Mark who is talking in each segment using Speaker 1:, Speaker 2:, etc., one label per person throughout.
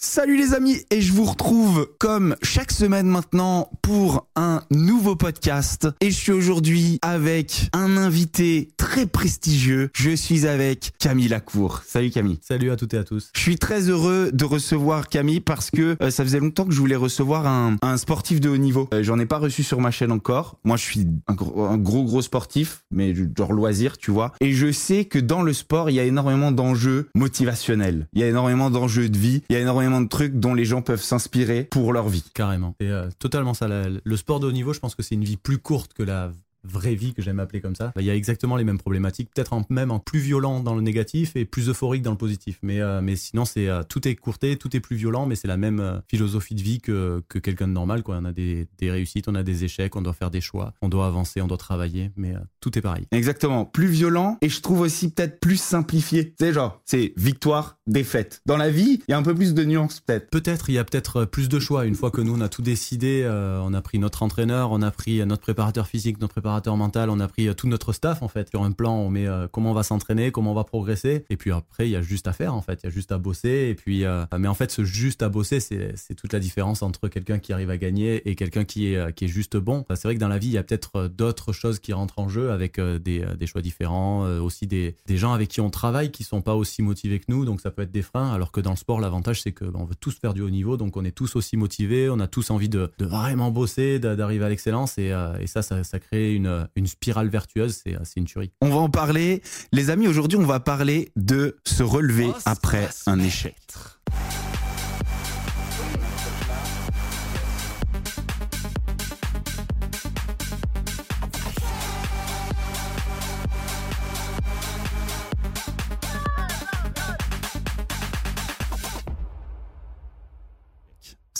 Speaker 1: Salut les amis et je vous retrouve comme chaque semaine maintenant pour un nouveau podcast et je suis aujourd'hui avec un invité très prestigieux. Je suis avec Camille Lacour. Salut Camille.
Speaker 2: Salut à toutes et à tous.
Speaker 1: Je suis très heureux de recevoir Camille parce que euh, ça faisait longtemps que je voulais recevoir un, un sportif de haut niveau. Euh, J'en ai pas reçu sur ma chaîne encore. Moi je suis un gros un gros, gros sportif mais genre loisir tu vois. Et je sais que dans le sport il y a énormément d'enjeux motivationnels. Il y a énormément d'enjeux de vie. Il y a énormément de trucs dont les gens peuvent s'inspirer pour leur vie.
Speaker 2: Carrément. C'est euh, totalement ça. La- le sport de haut niveau, je pense que c'est une vie plus courte que la vraie vie que j'aime appeler comme ça. Il y a exactement les mêmes problématiques, peut-être même en plus violent dans le négatif et plus euphorique dans le positif. Mais, euh, mais sinon, c'est euh, tout est courté, tout est plus violent, mais c'est la même euh, philosophie de vie que, que quelqu'un de normal. Quoi. On a des, des réussites, on a des échecs, on doit faire des choix, on doit avancer, on doit travailler, mais tout est pareil.
Speaker 1: Exactement, plus violent et je trouve aussi peut-être plus simplifié. Sais genre, c'est victoire, défaite. Dans la vie, il y a un peu plus de nuances peut-être.
Speaker 2: Peut-être, il y a peut-être plus de choix. Une fois que nous, on a tout décidé, on a pris notre entraîneur, on a pris notre préparateur physique, notre préparateur mental, on a pris euh, tout notre staff, en fait. Sur un plan, on met euh, comment on va s'entraîner, comment on va progresser. Et puis après, il y a juste à faire, en fait. Il y a juste à bosser. Et puis, euh, mais en fait, ce juste à bosser, c'est toute la différence entre quelqu'un qui arrive à gagner et quelqu'un qui est, qui est juste bon. C'est vrai que dans la vie, il y a peut-être d'autres choses qui rentrent en jeu avec des, des choix différents, aussi des, des gens avec qui on travaille qui sont pas aussi motivés que nous. Donc, ça peut être des freins. Alors que dans le sport, l'avantage, c'est que bah, on veut tous faire du haut niveau. Donc, on est tous aussi motivés. On a tous envie de, vraiment bosser, d'a- d'arriver à l'excellence. Et, et ça, ça, ça crée une, une spirale vertueuse. C'est euh, c'est une tuerie.
Speaker 1: On va en parler. Les amis, aujourd'hui, on va parler de se relever après un échec.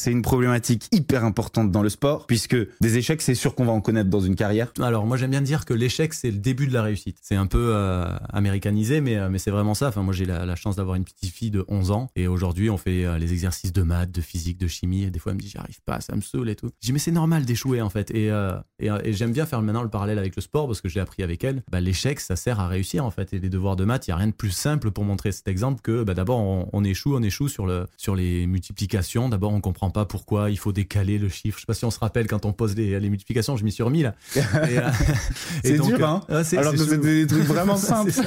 Speaker 1: C'est une problématique hyper importante dans le sport, puisque des échecs, c'est sûr qu'on va en connaître dans une carrière.
Speaker 2: Alors moi j'aime bien dire que l'échec c'est le début de la réussite. C'est un peu euh, américanisé mais, euh, mais c'est vraiment ça. Enfin moi j'ai la, chance d'avoir une petite fille de 11 ans et aujourd'hui on fait euh, les exercices de maths, de physique, de chimie et des fois elle me dit j'arrive pas, ça me saoule et tout. Je dis mais c'est normal d'échouer en fait et, euh, et, j'aime bien faire maintenant le parallèle avec le sport parce que j'ai appris avec elle. Bah, l'échec ça sert à réussir en fait et les devoirs de maths il y a rien de plus simple pour montrer cet exemple que bah, d'abord on, on échoue, on échoue sur, le, sur les multiplications. D'abord on comprend pas pourquoi il faut décaler le chiffre. Je sais pas si on se rappelle quand on pose les, les multiplications, je m'y suis remis là. Euh,
Speaker 1: C'est dur,
Speaker 2: euh,
Speaker 1: hein
Speaker 2: c'est-
Speaker 1: Alors
Speaker 2: c'est
Speaker 1: que c'était des trucs vraiment simples.
Speaker 2: C'est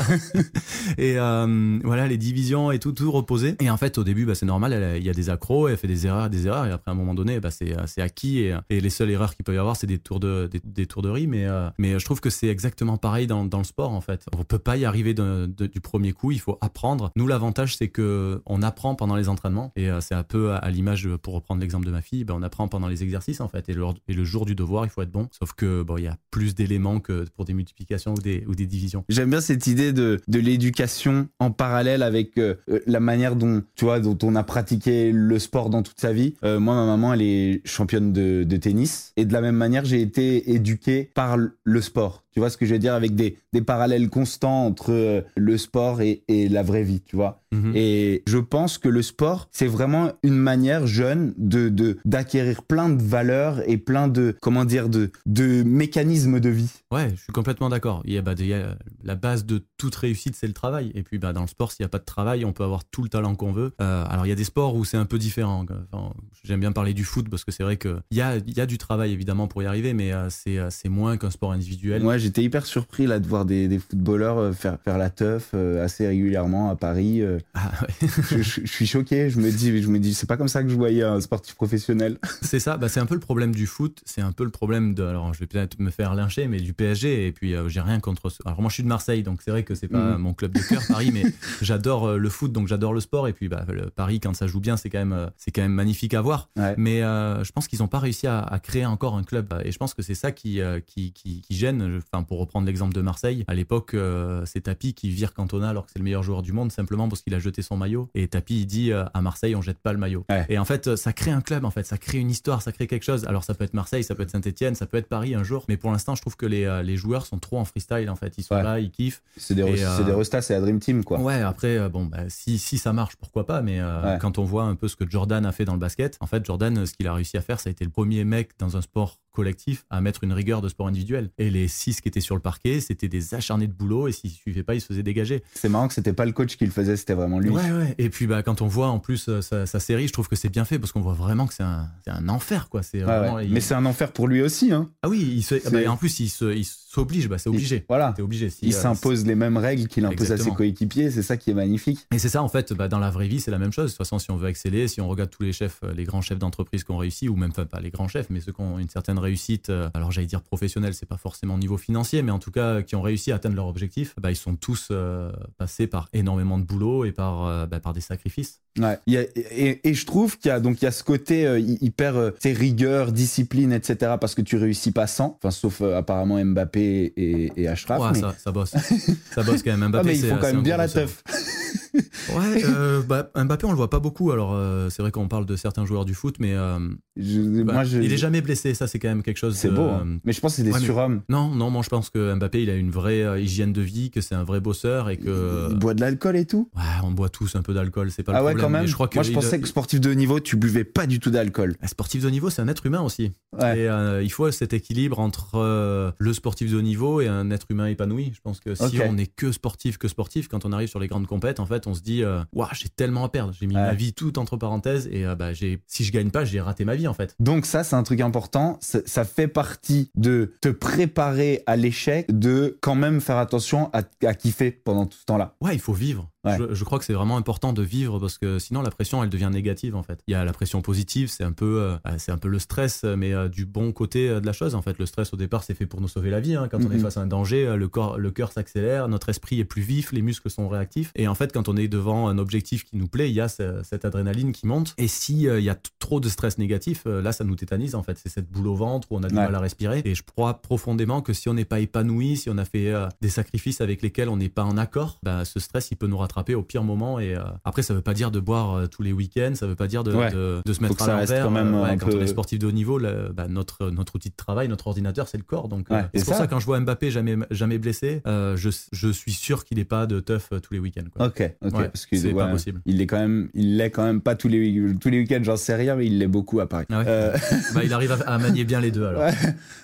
Speaker 2: et euh, voilà, les divisions et tout, tout reposé. Et en fait, au début, bah, c'est normal, il y a des accros, elle fait des erreurs, des erreurs, et après, à un moment donné, bah, c'est c'est acquis. Et, et les seules erreurs qu'il peut y avoir, c'est des tours de, des, des tours de riz. Mais, euh, mais je trouve que c'est exactement pareil dans, dans le sport, en fait. On peut pas y arriver de- de- du premier coup, il faut apprendre. Nous, l'avantage, c'est que on apprend pendant les entraînements. Et euh, c'est un peu à, à l'image, pour reprendre l'exemple de ma fille, bah, on apprend pendant les exercices, en fait. Et le, et le jour du devoir, il faut être bon. Sauf que, bon, il y a plus d'éléments que pour des multiplications ou des, ou des divisions.
Speaker 1: J'aime bien cette idée de, de l'éducation en parallèle avec euh, euh, la manière dont tu vois dont on a pratiqué le sport dans toute sa vie. Euh, moi, ma maman, elle est championne de, de tennis et de la même manière, j'ai été éduqué par le sport. Tu vois ce que je veux dire avec des, des parallèles constants entre euh, le sport et, et la vraie vie, tu vois.
Speaker 2: Mhm.
Speaker 1: Et je pense que le sport, c'est vraiment une manière jeune de de- d'acquérir plein de valeurs et plein de comment dire de de mécanismes de vie.
Speaker 2: Ouais, je suis complètement d'accord. Il y a, bah, il y a la base de toute réussite, c'est le travail. Et puis, bah, dans le sport, s'il n'y a pas de travail, on peut avoir tout le talent qu'on veut. Euh, alors, il y a des sports où c'est un peu différent. Enfin, J'aime bien parler du foot parce que c'est vrai qu'il y a, il y a du travail évidemment pour y arriver, mais euh, c'est euh, moins qu'un sport individuel.
Speaker 1: J'étais hyper surpris là de voir des, des footballeurs euh, faire faire la teuf euh, assez régulièrement à Paris. euh.
Speaker 2: Ah, ouais.
Speaker 1: je, je- je suis choqué. Je me dis, je me dis, c'est pas comme ça que je voyais un sportif professionnel.
Speaker 2: C'est ça, bah, c'est un peu le problème du foot, c'est un peu le problème de, alors je vais peut-être me faire lyncher, mais du PSG, et puis euh, j'ai rien contre, ce- alors moi je suis de Marseille, donc c'est vrai que c'est pas
Speaker 1: Mhm.
Speaker 2: mon club de cœur, Paris, mais j'adore le foot, donc j'adore le sport, et puis bah, le Paris, quand ça joue bien, c'est quand même, c'est quand même magnifique à voir,
Speaker 1: Ouais.
Speaker 2: mais euh, je pense qu'ils n'ont pas réussi à, à créer encore un club, et je pense que c'est ça qui, qui, qui, qui gêne, enfin pour reprendre l'exemple de Marseille, à l'époque euh, c'est Tapi qui vire Cantona alors que c'est le meilleur joueur du monde simplement parce qu'il a jeté son maillot et Tapi il dit euh, à Marseille on jette pas le maillot. Et en fait ça crée un club en fait, ça crée une histoire, ça crée quelque chose. Alors ça peut être Marseille, ça peut être Saint-Etienne, ça peut être Paris un jour, mais pour l'instant je trouve que les, les joueurs sont trop en freestyle en fait, ils sont là, ils kiffent.
Speaker 1: C'est des, des restas, c'est la Dream Team quoi.
Speaker 2: Ouais, après bon bah, si, si ça marche pourquoi pas, mais quand on voit un peu ce que Jordan a fait dans le basket, en fait Jordan ce qu'il a réussi à faire ça a été le premier mec dans un sport collectif à mettre une rigueur de sport individuel. Et les six qui étaient sur le parquet, c'était des acharnés de boulot et s'ils ne suivaient pas, ils se faisaient dégager.
Speaker 1: C'est marrant que c'était pas le coach qui le faisait, c'était vraiment lui.
Speaker 2: Ouais, ouais. Et puis bah, quand on voit en plus euh, sa, série, je trouve que c'est bien fait parce qu'on voit vraiment que c'est un, un, enfer. quoi. C'est
Speaker 1: Mais c'est un enfer pour lui aussi. Hein.
Speaker 2: Ah oui, il se... bah, en plus, il s'oblige, bah, c'est obligé.
Speaker 1: voilà.
Speaker 2: obligé.
Speaker 1: il euh, s'impose les mêmes règles qu'il impose à ses coéquipiers, c'est ça qui est magnifique.
Speaker 2: Et c'est ça en fait, bah, dans la vraie vie, c'est la même chose. De toute façon, si on veut exceller, si on regarde tous les chefs, euh, les grands chefs d'entreprise qui ont réussi, ou même pas les grands chefs, mais ceux qui ont une certaine réussite, alors j'allais dire professionnels, c'est pas forcément au niveau financier, mais en tout cas qui ont réussi à atteindre leur objectif, bah, ils sont tous euh, passés par énormément de boulot et par, euh, bah, par des sacrifices.
Speaker 1: Ouais. et, je trouve qu'il y a donc il y a ce côté euh, hyper rigueur, discipline, etc. Parce que tu réussis pas sans, enfin sauf apparemment Mbappé et, et Ashraf.
Speaker 2: Ouais, ça, ça, bosse, ça bosse quand même. Mbappé,
Speaker 1: ah, mais ils font quand même bien la teuf.
Speaker 2: ouais, euh, bah, Mbappé, on le voit pas beaucoup. Alors, euh, c'est vrai qu'on parle de certains joueurs du foot, mais euh, bah, moi, il est jamais blessé. Ça, c'est quand même quelque chose.
Speaker 1: C'est beau. Hein. Mais je pense que c'est des surhommes.
Speaker 2: Non, non, moi, je pense que Mbappé, il a une vraie hygiène de vie, que c'est un vrai bosseur et que.
Speaker 1: Il boit de l'alcool et tout?
Speaker 2: Ouais, on boit tous un peu d'alcool. C'est pas
Speaker 1: ah
Speaker 2: le
Speaker 1: ouais, quand même. Je crois que moi, je pensais que sportif de haut niveau, tu buvais pas du tout d'alcool.
Speaker 2: Un sportif de haut niveau, c'est un être humain aussi. Et il faut cet équilibre entre le sportif de haut niveau et un être humain épanoui. Je pense que si on est que sportif, que sportif, quand on arrive sur les grandes compètes, en fait, on se dit j'ai tellement à perdre. J'ai mis ma vie tout entre parenthèses et euh, bah, j'ai, si je gagne pas, j'ai raté ma vie en fait.
Speaker 1: Donc ça, c'est un truc important. Ça fait partie de te préparer à l'échec, de quand même faire attention à, à kiffer pendant tout ce temps-là.
Speaker 2: Ouais, il faut vivre. Je, crois que c'est vraiment important de vivre parce que sinon la pression elle devient négative en fait. Il y a la pression positive, c'est un peu euh, bah, c'est un peu le stress mais euh, du bon côté euh, de la chose en fait. Le stress au départ c'est fait pour nous sauver la vie. Hein. Quand on est face à un danger, le corps le cœur s'accélère, notre esprit est plus vif, les muscles sont réactifs et en fait quand on est devant un objectif qui nous plaît, il y a cette adrénaline qui monte et si il y a trop de stress négatif, là ça nous tétanise en fait. C'est cette boule au ventre où on a du mal à respirer et je crois profondément que si on n'est pas épanoui, si on a fait des sacrifices avec lesquels on n'est pas en accord, bah, ce stress il peut nous rattraper au pire moment. Et euh, après, ça veut pas dire de boire euh, tous les week-ends, ça veut pas dire de, de, se mettre à l'envers. Quand, même euh, quand on est sportif de haut niveau, bah, notre, notre outil de travail, notre ordinateur, c'est le corps. Donc, c'est pour ça, quand je vois Mbappé jamais, jamais blessé, je, je suis sûr qu'il n'est pas de teuf tous les week-ends.
Speaker 1: Ok, ok. parce que
Speaker 2: c'est pas possible.
Speaker 1: Il est quand même, il l'est quand même pas tous les, tous les week-ends, j'en sais rien, mais il l'est beaucoup à Paris.
Speaker 2: Ah bah, il arrive à, manier bien les deux alors.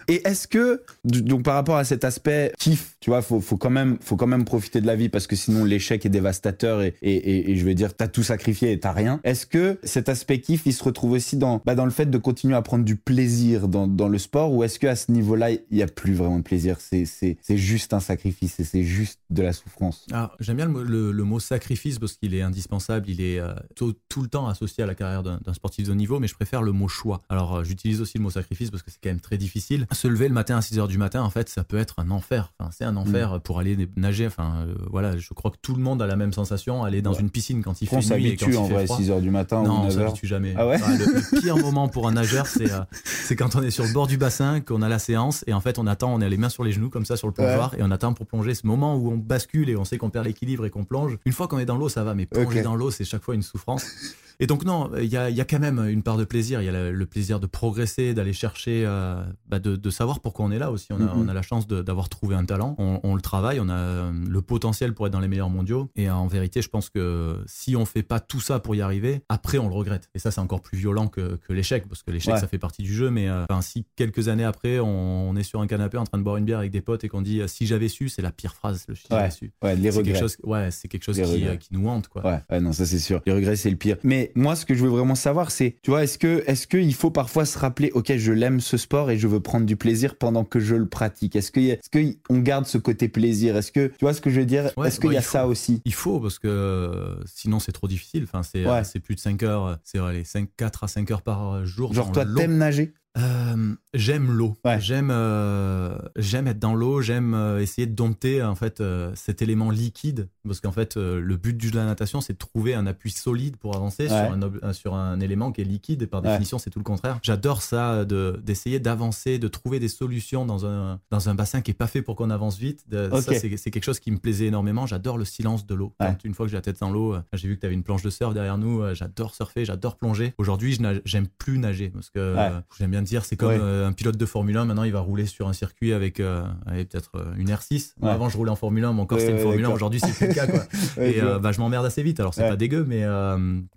Speaker 1: Et est-ce que, donc par rapport à cet aspect kiff, tu vois, faut, faut quand même, faut quand même profiter de la vie parce que sinon l'échec est dévastateur et, et, et, je veux dire, t'as tout sacrifié et t'as rien. Est-ce que cet aspect kiff, il se retrouve aussi dans, bah, dans le fait de continuer à prendre du plaisir dans, dans le sport ou est-ce qu'à ce, niveau-là, il n'y a plus vraiment de plaisir? C'est, juste un sacrifice et c'est juste de la souffrance.
Speaker 2: Alors, j'aime bien le, le, mot sacrifice parce qu'il est indispensable, il est euh, tout, tout, le temps associé à la carrière d'un, sportif de haut niveau, mais je préfère le mot choix. Alors, euh, j'utilise aussi le mot sacrifice parce que c'est quand même très difficile. Se lever le matin à 6 h du matin, en fait, ça peut être un enfer. Enfin, c'est un enfer mm. pour aller nager. Enfin, euh, voilà, je crois que tout le monde a la même sensation. Aller dans une piscine quand il fait nuit et quand
Speaker 1: en vrai, 6 h du matin
Speaker 2: non,
Speaker 1: ou 9
Speaker 2: h on s'habitue jamais. Ah le, pire moment pour un nageur, c'est euh, c'est quand on est sur le bord du bassin, qu'on a la séance et en fait on attend, on a les mains sur les genoux comme ça sur le plongeoir et on attend pour plonger. Ce moment où on bascule et on sait qu'on perd l'équilibre et qu'on plonge. Une fois qu'on est dans l'eau, ça va, mais plonger dans l'eau, c'est chaque fois une souffrance. Et donc non, il y a, y a, quand même une part de plaisir. Il y a le, plaisir de progresser, d'aller chercher, euh, bah de, de, savoir pourquoi on est là aussi. On a, mm-hmm. on a la chance d'avoir trouvé un talent. On, on, le travaille, on a euh, le potentiel pour être dans les meilleurs mondiaux. Et en vérité, je pense que si on fait pas tout ça pour y arriver, après on le regrette. Et ça, c'est encore plus violent que, que l'échec, parce que l'échec, ça fait partie du jeu. Mais euh, si quelques années après, on, on, est sur un canapé en train de boire une bière avec des potes et qu'on dit si j'avais su, c'est la pire phrase. Le si j'avais su.
Speaker 1: Ouais, les regrets.
Speaker 2: Quelque chose, ouais, c'est quelque chose qui, qui, nous hante. Quoi.
Speaker 1: Ouais, ouais non, ça c'est sûr. Les regrets, c'est le pire. Mais moi, ce que je veux vraiment savoir, c'est, tu vois, est-ce que, est-ce qu'il faut parfois se rappeler, ok, je l'aime ce sport et je veux prendre du plaisir pendant que je le pratique? Est-ce que, est-ce que on garde ce côté plaisir? Est-ce que, tu vois ce que je veux dire? Est-ce qu'il y a ça aussi?
Speaker 2: Il faut parce que euh, sinon c'est trop difficile. Enfin, c'est, c'est plus de 5 heures, c'est les 5, 4 à 5 heures par jour.
Speaker 1: Genre toi, t'aimes nager?
Speaker 2: Euh, j'aime l'eau. J'aime euh, j'aime être dans l'eau. J'aime euh, essayer de dompter en fait cet élément liquide parce qu'en fait le but de la natation c'est de trouver un appui solide pour avancer sur, un, sur un élément qui est liquide et par définition c'est tout le contraire. J'adore ça de d'essayer d'avancer, de trouver des solutions dans un dans un bassin qui est pas fait pour qu'on avance vite. Ça c'est quelque chose qui me plaisait énormément. J'adore le silence de l'eau. Une fois que j'ai la tête dans l'eau, j'ai vu que tu avais une planche de surf derrière nous. J'adore surfer, j'adore plonger. Aujourd'hui j'aime plus nager parce que j'aime bien dire, c'est comme euh, un pilote de Formule 1. Maintenant, il va rouler sur un circuit avec, euh, peut-être euh, une R6. Avant, je roulais en Formule 1, mon corps c'était une Formule 1. Aujourd'hui, c'est plus le cas. Quoi. et bah, je m'emmerde assez vite. Alors, c'est pas dégueu, mais,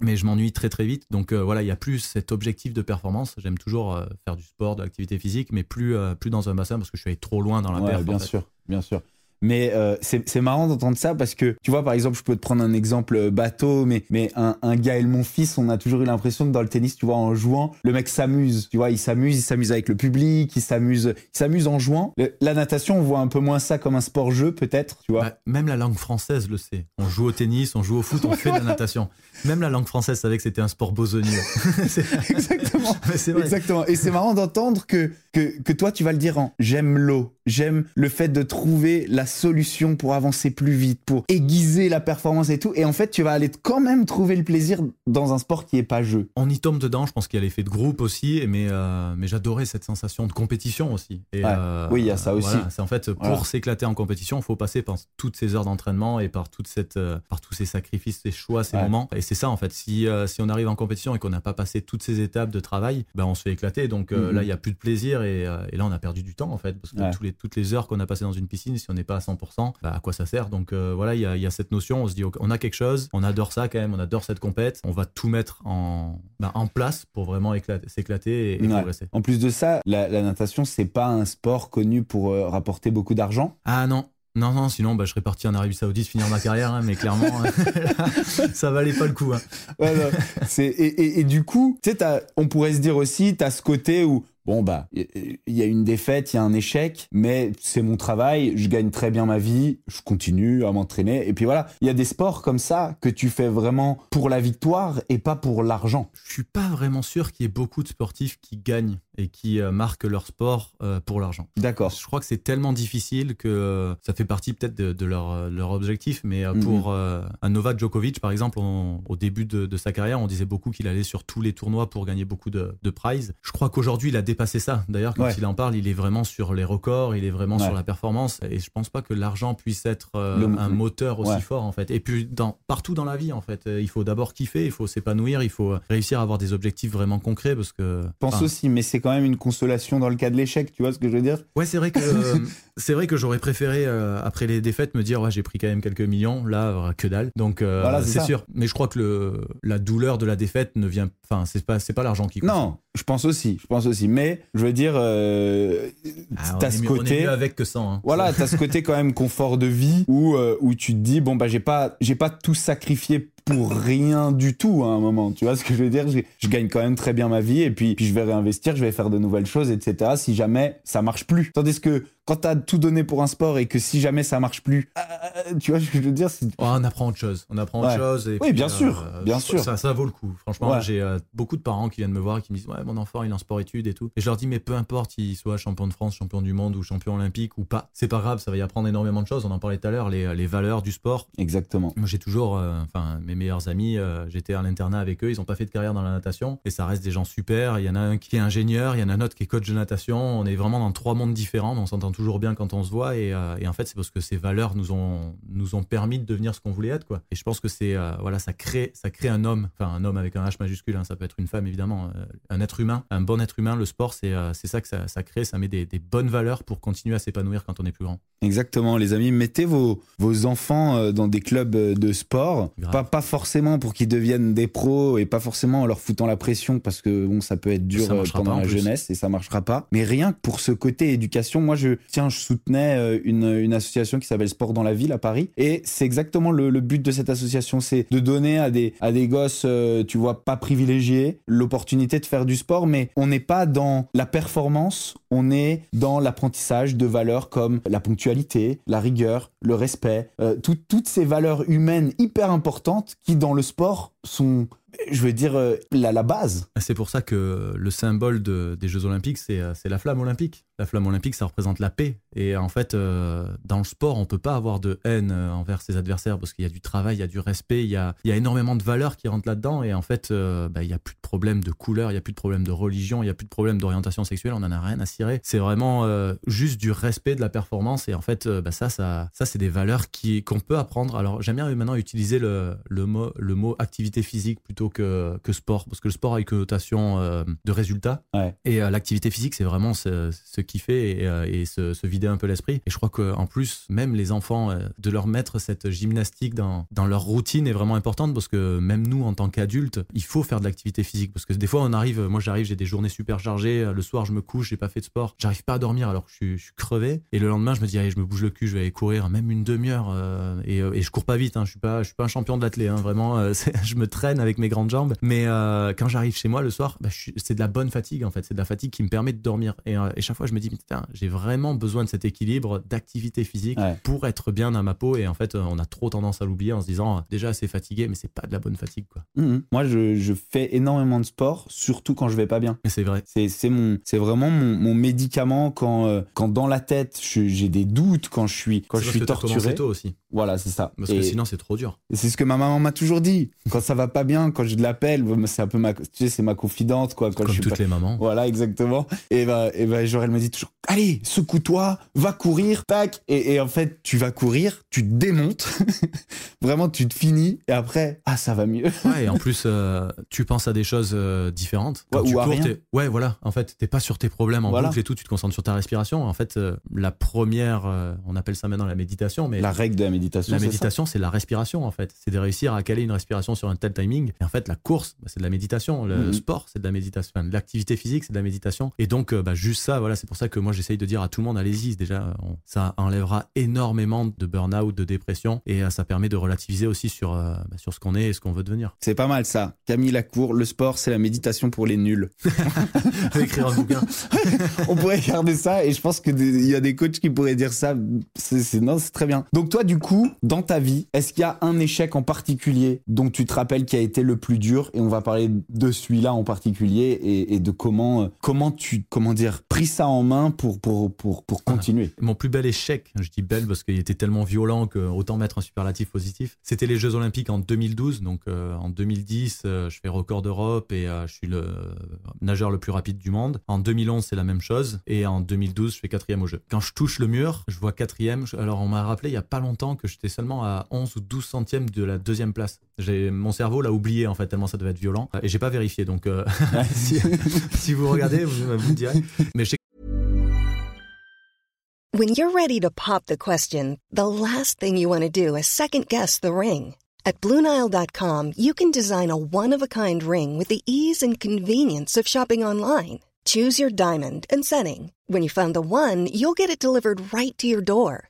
Speaker 2: mais je m'ennuie très très vite. Donc voilà, il y a plus cet objectif de performance. J'aime toujours faire du sport, de l'activité physique, mais plus, plus dans un bassin parce que je suis allé trop loin dans la perf.
Speaker 1: Bien sûr, bien sûr. Mais euh, c'est marrant d'entendre ça parce que, tu vois, par exemple, je peux te prendre un exemple euh, bateau, mais, mais un, un Gaël fils on a toujours eu l'impression que dans le tennis, tu vois, en jouant, le mec s'amuse. Tu vois, il s'amuse, il s'amuse avec le public, il s'amuse, il s'amuse en jouant. la natation, on voit un peu moins ça comme un sport-jeu, peut-être, tu vois. Bah,
Speaker 2: même la langue française le sait. On joue au tennis, on joue au foot, on fait de la natation. Même la langue française savait que c'était un sport bosonnier.
Speaker 1: Exactement. Exactement. Et c'est marrant d'entendre que, que, que toi, tu vas le dire en j'aime l'eau, j'aime le fait de trouver la solution pour avancer plus vite, pour aiguiser la performance et tout. Et en fait, tu vas aller quand même trouver le plaisir dans un sport qui est pas jeu.
Speaker 2: On y tombe dedans. Je pense qu'il y a l'effet de groupe aussi, mais euh, mais j'adorais cette sensation de compétition aussi.
Speaker 1: Et, euh, oui, il y a ça aussi.
Speaker 2: C'est en fait pour s'éclater en compétition, il faut passer par toutes ces heures d'entraînement et par toute cette, euh, par tous ces sacrifices, ces choix, ces moments. Et c'est ça en fait. Si si on arrive en compétition et qu'on n'a pas passé toutes ces étapes de travail, ben on se fait éclater. Donc mm-hmm. là, il y a plus de plaisir et, et, là, on a perdu du temps en fait, parce que tous les, toutes les heures qu'on a passées dans une piscine, si on n'est pas à 100%, bah, à quoi ça sert? Donc euh, voilà, il y a, cette notion, on se dit, on a quelque chose, on adore ça quand même, on adore cette compète, on va tout mettre en, bah, en place pour vraiment s'éclater et, progresser.
Speaker 1: En plus de ça, la, natation, c'est pas un sport connu pour euh, rapporter beaucoup d'argent?
Speaker 2: Ah non, non, non, sinon bah, je serais parti en Arabie Saoudite finir ma carrière, hein, mais clairement, hein, ça valait pas le coup. Hein.
Speaker 1: et, et, et, du coup, on pourrait se dire aussi, tu as ce côté où bon bah il y a une défaite, il y a un échec, mais c'est mon travail, je gagne très bien ma vie, je continue à m'entraîner et puis voilà, il y a des sports comme ça que tu fais vraiment pour la victoire et pas pour l'argent.
Speaker 2: Je suis pas vraiment sûr qu'il y ait beaucoup de sportifs qui gagnent et qui euh, marquent leur sport euh, pour l'argent.
Speaker 1: D'accord.
Speaker 2: Je crois que c'est tellement difficile que euh, ça fait partie peut-être de, leur, leur objectif, mais pour un Novak Djokovic par exemple, au début de, sa carrière, on disait beaucoup qu'il allait sur tous les tournois pour gagner beaucoup de, de prizes. Je crois qu'aujourd'hui il a dépassé ça. D'ailleurs, quand il en parle, il est vraiment sur les records, il est vraiment sur la performance. Et je pense pas que l'argent puisse être euh, un moteur aussi fort, en fait. Et puis, dans, partout dans la vie, en fait, il faut d'abord kiffer, il faut s'épanouir, il faut réussir à avoir des objectifs vraiment concrets parce que. Je
Speaker 1: pense aussi, mais c'est quand même une consolation dans le cas de l'échec, tu vois ce que je veux dire?
Speaker 2: Ouais, c'est vrai que. c'est vrai que j'aurais préféré, euh, après les défaites, me dire, ouais, j'ai pris quand même quelques millions. Là, que dalle. Donc, euh, c'est sûr. Mais je crois que le, la douleur de la défaite ne vient. Enfin, c'est pas, pas l'argent qui compte.
Speaker 1: Non, je pense aussi. Je pense aussi. Mais, je veux dire, euh,
Speaker 2: ah, t'as ce côté. On est mieux avec que sans. Hein.
Speaker 1: Voilà, t'as ce côté quand même confort de vie où, euh, où tu te dis, bon, bah, j'ai pas, j'ai pas tout sacrifié pour rien du tout à un moment. Tu vois ce que je veux dire? Je, je, gagne quand même très bien ma vie et puis, puis je vais réinvestir, je vais faire de nouvelles choses, etc. Si jamais ça marche plus. Tandis que quand t'as tout donné pour un sport et que si jamais ça marche plus, euh, tu vois ce que je veux dire?
Speaker 2: On apprend autre chose. On apprend autre chose. Et
Speaker 1: oui, bien sûr, euh, bien sûr.
Speaker 2: Ça, ça vaut le coup. Franchement, j'ai euh, beaucoup de parents qui viennent me voir et qui me disent ouais mon enfant il est en sport-études et tout. Et je leur dis mais peu importe qu'il soit champion de France, champion du monde ou champion olympique ou pas, c'est pas grave. Ça va y apprendre énormément de choses. On en parlait tout à l'heure, les, les valeurs du sport.
Speaker 1: Exactement.
Speaker 2: Moi j'ai toujours, enfin mes meilleurs amis, j'étais à l'internat avec eux. Ils ont pas fait de carrière dans la natation. Et ça reste des gens super. Il y en a un qui est ingénieur, il y en a un autre qui est coach de natation. On est vraiment dans trois mondes différents, mais on s'entend toujours bien quand on se voit. Euh, et, en fait c'est parce que ces valeurs nous ont nous ont permis de devenir ce qu'on voulait être quoi. Et je pense que c'est euh, voilà ça crée ça crée un homme. Enfin un homme avec un H majuscule hein, ça peut être une femme évidemment. Euh, un être humain un bon être humain le sport c'est c'est ça que ça, ça, crée ça met des, des bonnes valeurs pour continuer à s'épanouir quand on est plus grand.
Speaker 1: Exactement les amis. Mettez vos vos enfants dans des clubs de sport. Pas pas forcément pour qu'ils deviennent des pros et pas forcément en leur foutant la pression parce que bon ça peut être dur pendant la jeunesse et ça marchera pas mais rien que pour ce côté éducation moi je tiens je soutenais euh, une, association qui s'appelle Sport dans la ville à Paris. Et c'est exactement le, but de cette association, c'est de donner à des, à des gosses, euh, tu vois, pas privilégiés, l'opportunité de faire du sport, mais on n'est pas dans la performance, on est dans l'apprentissage de valeurs comme la ponctualité, la rigueur, le respect, euh, toutes ces valeurs humaines hyper importantes qui dans le sport sont je veux dire, euh, la, base.
Speaker 2: C'est pour ça que le symbole de- des Jeux Olympiques, c'est euh, c'est la flamme olympique. La flamme olympique, ça représente la paix. Et en fait, euh, dans le sport, on peut pas avoir de haine envers ses adversaires parce qu'il y a du travail, il y a du respect, il y a, énormément de valeurs qui rentrent là-dedans. Et en fait, bah, il y a plus de problème de couleur, il y a plus de problème de religion, il y a plus de problème d'orientation sexuelle. On en a rien à cirer. C'est vraiment juste du respect de la performance. Et en fait, bah, ça, c'est des valeurs qui qu'on peut apprendre. Alors, j'aime bien maintenant utiliser le mot le mot activité physique plutôt que que sport parce que le sport a une connotation euh, de résultat.
Speaker 1: Ouais.
Speaker 2: Et euh, l'activité physique, c'est vraiment ce, ce kiffer et, euh, et se, se vider un peu l'esprit. Et je crois qu'en plus, même les enfants, euh, de leur mettre cette gymnastique dans, dans leur routine est vraiment importante parce que même nous, en tant qu'adultes, il faut faire de l'activité physique. Parce que des fois, on arrive, moi j'arrive, j'ai des journées super chargées, euh, le soir, je me couche, j'ai pas fait de sport, j'arrive pas à dormir alors que je suis, je suis crevé. Et le lendemain, je me dis, allez, je me bouge le cul, je vais aller courir même une demi-heure. euh, et, euh, et je cours pas vite, hein, je suis pas, je suis pas un champion de l'athlé, hein, vraiment, euh, je me traîne avec mes grandes jambes. Mais euh, quand j'arrive chez moi le soir, bah, c'est de la bonne fatigue en fait, c'est de la fatigue qui me permet de dormir. Et, euh, et chaque fois, je me dis, putain, j'ai vraiment besoin de cet équilibre d'activité physique
Speaker 1: Ouais.
Speaker 2: pour être bien dans ma peau. Et en fait, euh, on a trop tendance à l'oublier en se disant, déjà assez fatigué, mais c'est pas de la bonne fatigue, quoi.
Speaker 1: Mhm. Moi, je, je fais énormément de sport, surtout quand je vais pas bien.
Speaker 2: C'est vrai.
Speaker 1: C'est c'est mon c'est vraiment mon, mon médicament quand euh, quand dans la tête j'ai des doutes quand je suis quand
Speaker 2: C'est
Speaker 1: je suis
Speaker 2: que
Speaker 1: torturé.
Speaker 2: tôt aussi.
Speaker 1: Voilà, c'est ça.
Speaker 2: Parce
Speaker 1: Et-
Speaker 2: que sinon, c'est trop dur.
Speaker 1: c'est ce que ma maman m'a toujours dit. Quand ça va pas bien, quand je l'appelle, c'est un peu ma tu sais c'est ma confidente quoi quand
Speaker 2: Comme
Speaker 1: je
Speaker 2: toutes
Speaker 1: pas-
Speaker 2: les mamans.
Speaker 1: Voilà, exactement. Et bah, et bah, genre, elle me dit toujours, allez, secoue-toi, va courir, tac. Et, et en fait, tu vas courir, tu te démontes, vraiment, tu te finis, et après, ah, ça va mieux.
Speaker 2: Ouais, et en plus, euh, tu penses à des choses euh, différentes. Quand
Speaker 1: Ouais,
Speaker 2: tu
Speaker 1: ou à rien.
Speaker 2: ouais, voilà. En fait, t'es pas sur tes problèmes en
Speaker 1: Voilà.
Speaker 2: boucle et tout, tu te concentres sur ta respiration. En fait, euh, la première, on appelle ça maintenant la méditation, mais
Speaker 1: La règle de la méditation,
Speaker 2: la méditation, c'est la respiration, en fait. C'est de réussir à caler une respiration sur un tel timing. Et en fait, la course, bah, c'est de la méditation. Le
Speaker 1: Mhm.
Speaker 2: sport, c'est de la méditation. Enfin, L'activité physique, c'est de la méditation. Et donc, euh, bah, juste ça, voilà, c'est pour ça que moi, j'essaye de dire à tout le monde, allez-y, déjà, on- ça enlèvera énormément de burn-out, de dépression. Et euh, ça permet de relativiser aussi sur, euh, bah, sur ce qu'on est et ce qu'on veut devenir.
Speaker 1: C'est pas mal ça. Camille Lacour, le sport, c'est la méditation pour les nuls.
Speaker 2: Écrire un bouquin.
Speaker 1: On pourrait garder ça et je pense que des- il y a des coachs qui pourraient dire ça. C'est- non, c'est très bien. Donc toi, du coup, dans ta vie, est-ce qu'il y a un échec en particulier dont tu te rappelles qui a été le plus dur Et on va parler de celui-là en particulier et, et de comment, euh, comment tu, comment dire, pris ça en main pour, pour, pour, pour continuer.
Speaker 2: Mon plus bel échec, je dis bel parce qu'il était tellement violent que autant mettre un superlatif positif, c'était les Jeux Olympiques en 2012. Donc euh, en 2010, euh, je fais record d'Europe et je suis le nageur le plus rapide du monde. En 2011, c'est la même chose. Et en 2012, je fais quatrième au jeu. Quand je touche le mur, je vois quatrième. Alors on m'a rappelé il y a pas longtemps que j'étais seulement à 11 ou 12 centièmes de la deuxième place. J'ai Mon cerveau l'a oublié en fait, tellement ça devait être violent. Et j'ai pas vérifié. Donc euh, si, si vous regardez, vous, vous me direz. Mais je sais
Speaker 3: When you're ready to pop the question, the last thing you want to do is second guess the ring. At Bluenile.com, you can design a one of a kind ring with the ease and convenience of shopping online. Choose your diamond and setting. When you find the one, you'll get it delivered right to your door.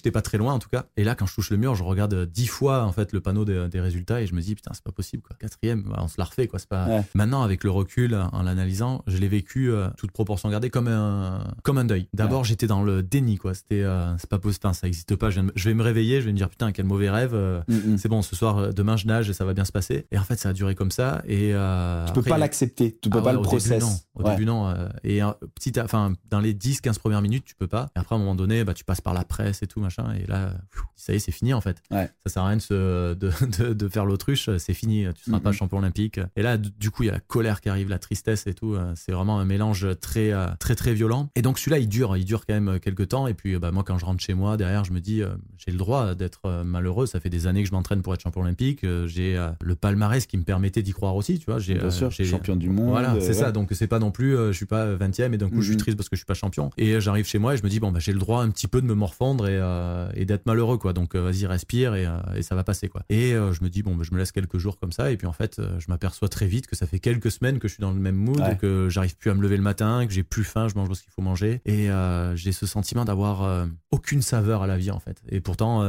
Speaker 2: J'étais pas très loin en tout cas. Et là, quand je touche le mur, je regarde euh, dix fois en fait le panneau des, des résultats et je me dis putain c'est pas possible quoi. Quatrième, bah, on se la refait quoi. C'est pas.
Speaker 1: Ouais.
Speaker 2: Maintenant avec le recul, en l'analysant, je l'ai vécu euh, toute proportion gardée comme un comme un deuil. D'abord j'étais dans le déni quoi. C'était euh, c'est pas possible, ça existe pas. Je, vais me réveiller, je vais me dire putain quel mauvais rêve. euh,
Speaker 1: Mm, mm.
Speaker 2: C'est bon, ce soir, euh, demain je nage et ça va bien se passer. Et en fait, ça a duré comme ça. Et euh,
Speaker 1: Tu peux
Speaker 2: après,
Speaker 1: pas l'accepter, tu peux
Speaker 2: ah
Speaker 1: pas
Speaker 2: ouais,
Speaker 1: le
Speaker 2: au
Speaker 1: process.
Speaker 2: Début, non. Au début, non. euh, et euh, petit, enfin, dans les 10-15 premières minutes, tu peux pas. Et après, à un moment donné, bah, tu passes par la presse et tout, machin. Et là, ça y est, c'est fini, en fait.
Speaker 1: Ouais.
Speaker 2: Ça sert à rien de, se, de, de, de faire l'autruche. C'est fini. Tu seras pas champion olympique. Et là, du coup, il y a la colère qui arrive, la tristesse et tout. euh, C'est vraiment un mélange très, euh, très, très violent. Et donc, celui-là, il dure. Il dure quand même quelques temps. Et puis, euh, bah, moi, quand je rentre chez moi, derrière, je me dis, euh, j'ai le droit d'être euh, malheureux. Ça fait des années que je m'entraîne pour être champion olympique. Euh, J'ai euh, le palmarès qui me permettait d'y croire aussi, tu vois. J'ai,
Speaker 1: Bien
Speaker 2: euh,
Speaker 1: sûr, champion du monde.
Speaker 2: voilà,
Speaker 1: euh,
Speaker 2: c'est
Speaker 1: ouais.
Speaker 2: ça. Donc c'est pas non plus, euh, je suis pas 20 e et d'un coup je suis
Speaker 1: Mhm.
Speaker 2: triste parce que je suis pas champion. Et euh, j'arrive chez moi et je me dis bon bah j'ai le droit un petit peu de me morfondre et, euh, et d'être malheureux quoi. Donc vas-y respire et, et, ça va passer quoi. Et je me dis bon, bah, je me laisse quelques jours comme ça et puis en fait je m'aperçois très vite que ça fait quelques semaines que je suis dans le même mood, que j'arrive plus à me lever le matin, que j'ai plus faim, je mange ce qu'il faut manger et j'ai ce sentiment d'avoir aucune saveur à la vie en fait. Et pourtant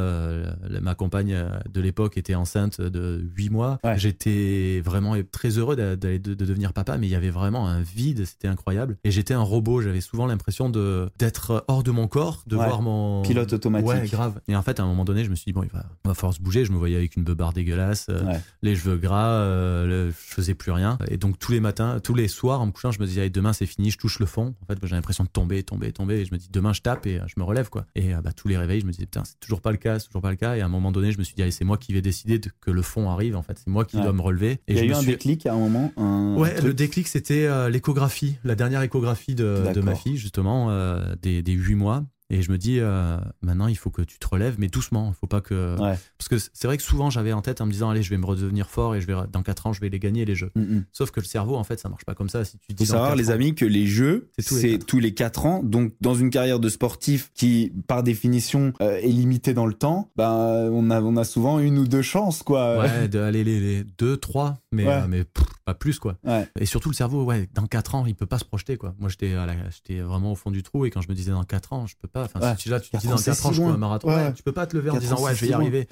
Speaker 2: ma compagne de l'époque était enceinte de 8 mois. J'étais vraiment très heureux de, de, devenir papa, mais il y avait vraiment un vide, c'était incroyable. Et j'étais un robot, j'avais souvent l'impression de d'être hors de mon corps, de voir mon
Speaker 1: pilote automatique.
Speaker 2: Ouais, grave. Et en fait, à un moment donné, je me suis dit bon, il va, va falloir se bouger. Je me voyais avec une beubare dégueulasse, euh, les cheveux gras, euh, je faisais plus rien. Et donc tous les matins, tous les soirs, en me couchant, je me disais demain c'est fini, je touche le fond. En fait, j'ai l'impression de tomber, tomber, tomber. Et je me dis demain je tape et je me relève quoi. Et bah, tous les réveils, je me disais putain, c'est toujours pas le cas, c'est toujours pas le cas. Et à un moment donné, je me suis dit allez, c'est moi qui vais décider de, que le fond arrive. En fait, c'est moi qui dois me relever.
Speaker 1: Et il y a eu un déclic à un moment.
Speaker 2: ouais, le déclic c'était euh, l'échographie, la dernière échographie de, de ma fille justement euh, des, des 8 mois. Et je me dis, euh, maintenant, il faut que tu te relèves, mais doucement. Faut pas que. Parce que c'est vrai que souvent, j'avais en tête en me disant, allez, je vais me redevenir fort et je vais, dans 4 ans, je vais les gagner, les jeux. Mm. Sauf que le cerveau, en fait, ça marche pas comme ça. Si tu
Speaker 1: dis faut savoir, les amis, que les jeux, c'est tous, les 4 ans. Donc, dans une carrière de sportif qui, par définition, euh, est limitée dans le temps, ben, on, a, on a souvent une ou deux chances, quoi.
Speaker 2: Ouais, d'aller les, les, deux, trois, mais, euh, mais pas plus, quoi. Et surtout, le cerveau, ouais, dans 4 ans, il peut pas se projeter, quoi. Moi, j'étais vraiment au fond du trou et quand je me disais dans 4 ans, je peux pas. Enfin, si là, tu te dis dans 4 ans, je un marathon, tu peux pas te lever en disant, ouais, je vais y arriver.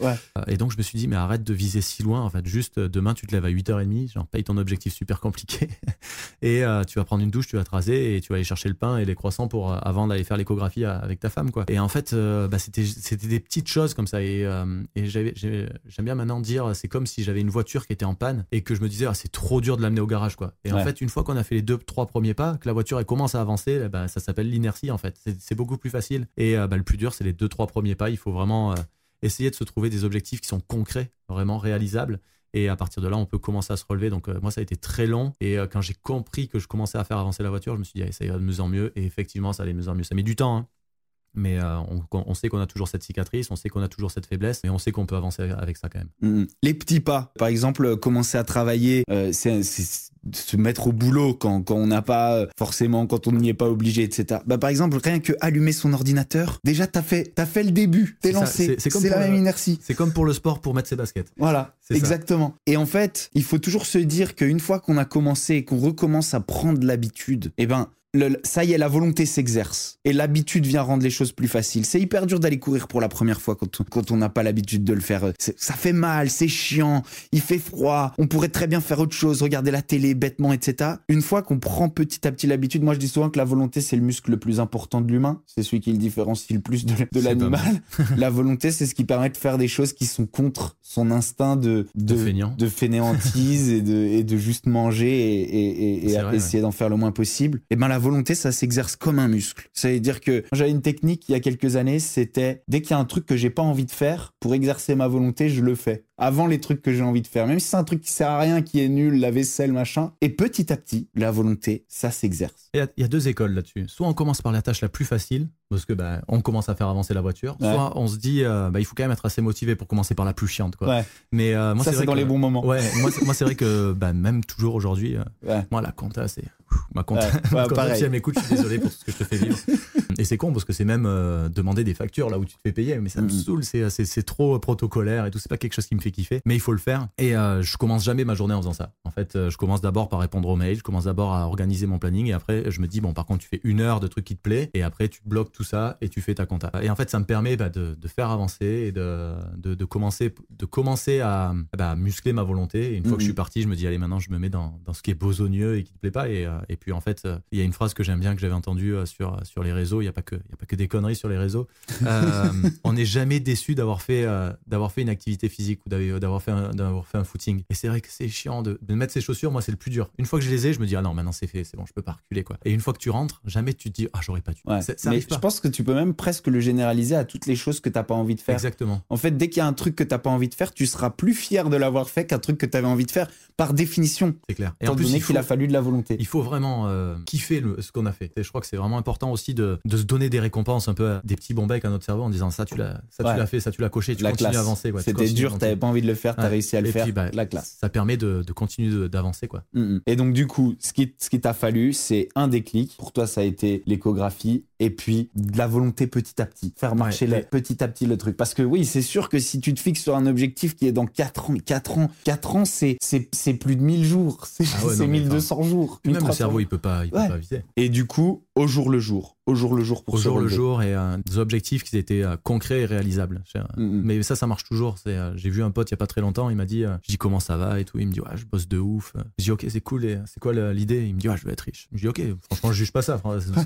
Speaker 2: Et donc, je me suis dit, mais arrête de viser si loin. En fait, juste euh, demain, tu te lèves à 8h30, genre, paye ton objectif super compliqué. et euh, tu vas prendre une douche, tu vas te raser et tu vas aller chercher le pain et les croissants pour, euh, avant d'aller faire l'échographie avec ta femme, quoi. Et en fait, bah, c'était, des petites choses comme ça. Et, j'aime bien maintenant dire, c'est comme si j'avais une voiture qui était en panne et que je me disais, ah, c'est trop dur de l'amener au garage, quoi. Et en fait, une fois qu'on a fait les deux, trois premiers pas, que la voiture elle commence à avancer, bah, ça s'appelle l'inertie, en fait. C'est, beaucoup plus facile. Et bah, le plus dur, c'est les deux, trois premiers pas. Il faut vraiment essayer de se trouver des objectifs qui sont concrets, vraiment réalisables. Et à partir de là, on peut commencer à se relever. Donc, moi, ça a été très long. Et quand j'ai compris que je commençais à faire avancer la voiture, je me suis dit, ça ira de mieux en mieux. Et effectivement, ça allait de mieux en mieux. Ça met du temps. Hein. Mais on, on, sait qu'on a toujours cette cicatrice, on sait qu'on a toujours cette faiblesse, mais on sait qu'on peut avancer avec ça quand même.
Speaker 1: Mmh, mmh. Les petits pas, par exemple, commencer à travailler, c'est se mettre au boulot quand, quand on n'a pas euh, forcément, quand on n'y est pas obligé, etc. Bah, par exemple, rien que allumer son ordinateur, déjà, t'as fait, as fait le début, t'es lancé. C'est la même inertie.
Speaker 2: C'est comme pour le sport pour mettre ses baskets.
Speaker 1: Voilà, exactement. Et en fait, il faut toujours se dire qu'une fois qu'on a commencé et qu'on recommence à prendre l'habitude, eh ben, ça y est, la volonté s'exerce et l'habitude vient rendre les choses plus faciles. C'est hyper dur d'aller courir pour la première fois quand on n'a pas l'habitude de le faire. Ça fait mal, c'est chiant, il fait froid, on pourrait très bien faire autre chose, regarder la télé bêtement, etc. Une fois qu'on prend petit à petit l'habitude, moi je dis souvent que la volonté c'est le muscle le plus important de l'humain, c'est celui qui le différencie le plus de, l'animal. la volonté c'est ce qui permet de faire des choses qui sont contre son instinct de,
Speaker 2: de,
Speaker 1: de, fainéantise et, de, et de juste manger et, et, essayer d'en faire le moins possible. Et ben la volonté, ça s'exerce comme un muscle. Ça veut dire que j'avais une technique il y a quelques années, c'était dès qu'il y a un truc que j'ai pas envie de faire, pour exercer ma volonté, je le fais avant les trucs que j'ai envie de faire. Même si c'est un truc qui sert à rien, qui est nul, la vaisselle, machin. Et petit à petit, la volonté, ça s'exerce.
Speaker 2: Il y, a deux écoles là-dessus. Soit on commence par la tâche la plus facile, parce que bah, on commence à faire avancer la voiture. Soit on se dit, euh, bah, il faut quand même être assez motivé pour commencer par la plus chiante. Quoi.
Speaker 1: Mais euh, moi, c'est dans les bons moments.
Speaker 2: Ouais, moi, moi c'est vrai que bah, même toujours aujourd'hui, euh, moi, la compta, c'est ma compta.
Speaker 1: Ouais,
Speaker 2: si elle m'écoute, je suis désolé pour tout ce que je te fais vivre. Et c'est con parce que c'est même demander des factures là où tu te fais payer, mais ça me mm. saoule, c'est trop protocolaire et tout. C'est pas quelque chose qui me fait kiffer, mais il faut le faire. Et je commence jamais ma journée en faisant ça. En fait, je commence d'abord par répondre aux mails, je commence d'abord à organiser mon planning et après, je me dis, bon, par contre, tu fais une heure de trucs qui te plaît et après, tu bloques tout ça et tu fais ta compta. Et en fait, ça me permet bah, de, de, faire avancer et de, de, de, commencer, de commencer à bah, muscler ma volonté. Et une fois que je suis mhm. parti, je me dis, allez, maintenant, je me mets dans, dans ce qui est besogneux et qui te plaît pas. Et, euh, et puis, en fait, il y a une phrase que j'aime bien, que j'avais entendue euh, sur, sur les réseaux. Il n'y a, pas que, y a pas que des conneries sur les réseaux. Euh, on n'est jamais déçu d'avoir fait, d'avoir fait une activité physique ou d'avoir fait, un, fait un footing. Et c'est vrai que c'est chiant de, de mettre ses chaussures. Moi, c'est le plus dur. Une fois que je les ai, je me dis, ah non, maintenant, c'est fait, c'est bon, je peux pas reculer. Quoi. Et une fois que tu rentres, jamais tu te dis, ah, j'aurais pas dû.
Speaker 1: Ouais. mais je pense que tu peux même presque le généraliser à toutes les choses que tu n'as pas envie de faire.
Speaker 2: Exactement.
Speaker 1: En fait, dès qu'il y a un truc que tu n'as pas envie de faire, tu seras plus fier de l'avoir fait qu'un truc que tu avais envie de faire par définition.
Speaker 2: C'est clair.
Speaker 1: Et en plus, il, a fallu de la volonté.
Speaker 2: Il faut vraiment euh, kiffer le, ce qu'on a fait. Et je crois que c'est vraiment important aussi de, de, se donner des récompenses un peu, des petits bons becs à notre cerveau en disant ça tu l'as, ça tu l'as fait, ça tu l'as coché, tu
Speaker 1: La
Speaker 2: continues
Speaker 1: classe.
Speaker 2: à avancer.
Speaker 1: C'était dur,
Speaker 2: à
Speaker 1: t'avais. Pas envie de le faire, t'as
Speaker 2: Ouais.
Speaker 1: réussi à le
Speaker 2: Et
Speaker 1: faire.
Speaker 2: puis, bah,
Speaker 1: la classe.
Speaker 2: Ça permet de, de continuer d'avancer quoi.
Speaker 1: Mhm. Et donc du coup, ce qui, ce qui t'a fallu, c'est un déclic. Pour toi, ça a été l'échographie et puis de la volonté petit à petit, faire marcher
Speaker 2: Ouais,
Speaker 1: le-
Speaker 2: et-
Speaker 1: petit à petit le truc. Parce que oui, c'est sûr que si tu te fixes sur un objectif qui est dans 4 ans, mais 4 ans, 4 ans, c'est c'est c'est plus de 1000 jours, c'est
Speaker 2: Ah ouais,
Speaker 1: c'est
Speaker 2: non, mais
Speaker 1: 1200 jours.
Speaker 2: Même le
Speaker 1: 1300
Speaker 2: cerveau il peut pas, il peut pas viser.
Speaker 1: Et du coup, au jour le jour, au jour le jour pour
Speaker 2: Au jour le
Speaker 1: relever.
Speaker 2: jour et euh, des objectifs qui étaient euh, concrets et réalisables.
Speaker 1: Mhm.
Speaker 2: Mais ça, ça marche toujours. C'est, euh, J'ai vu un pote il y a pas très longtemps, il m'a dit, euh, je dis comment ça va et tout. Il me dit, ouais, je bosse de ouf. Je dis, ok, c'est cool. Et c'est quoi l'idée? Il me dit, ouais, je veux être riche. Je dis, ok, franchement, je juge pas ça.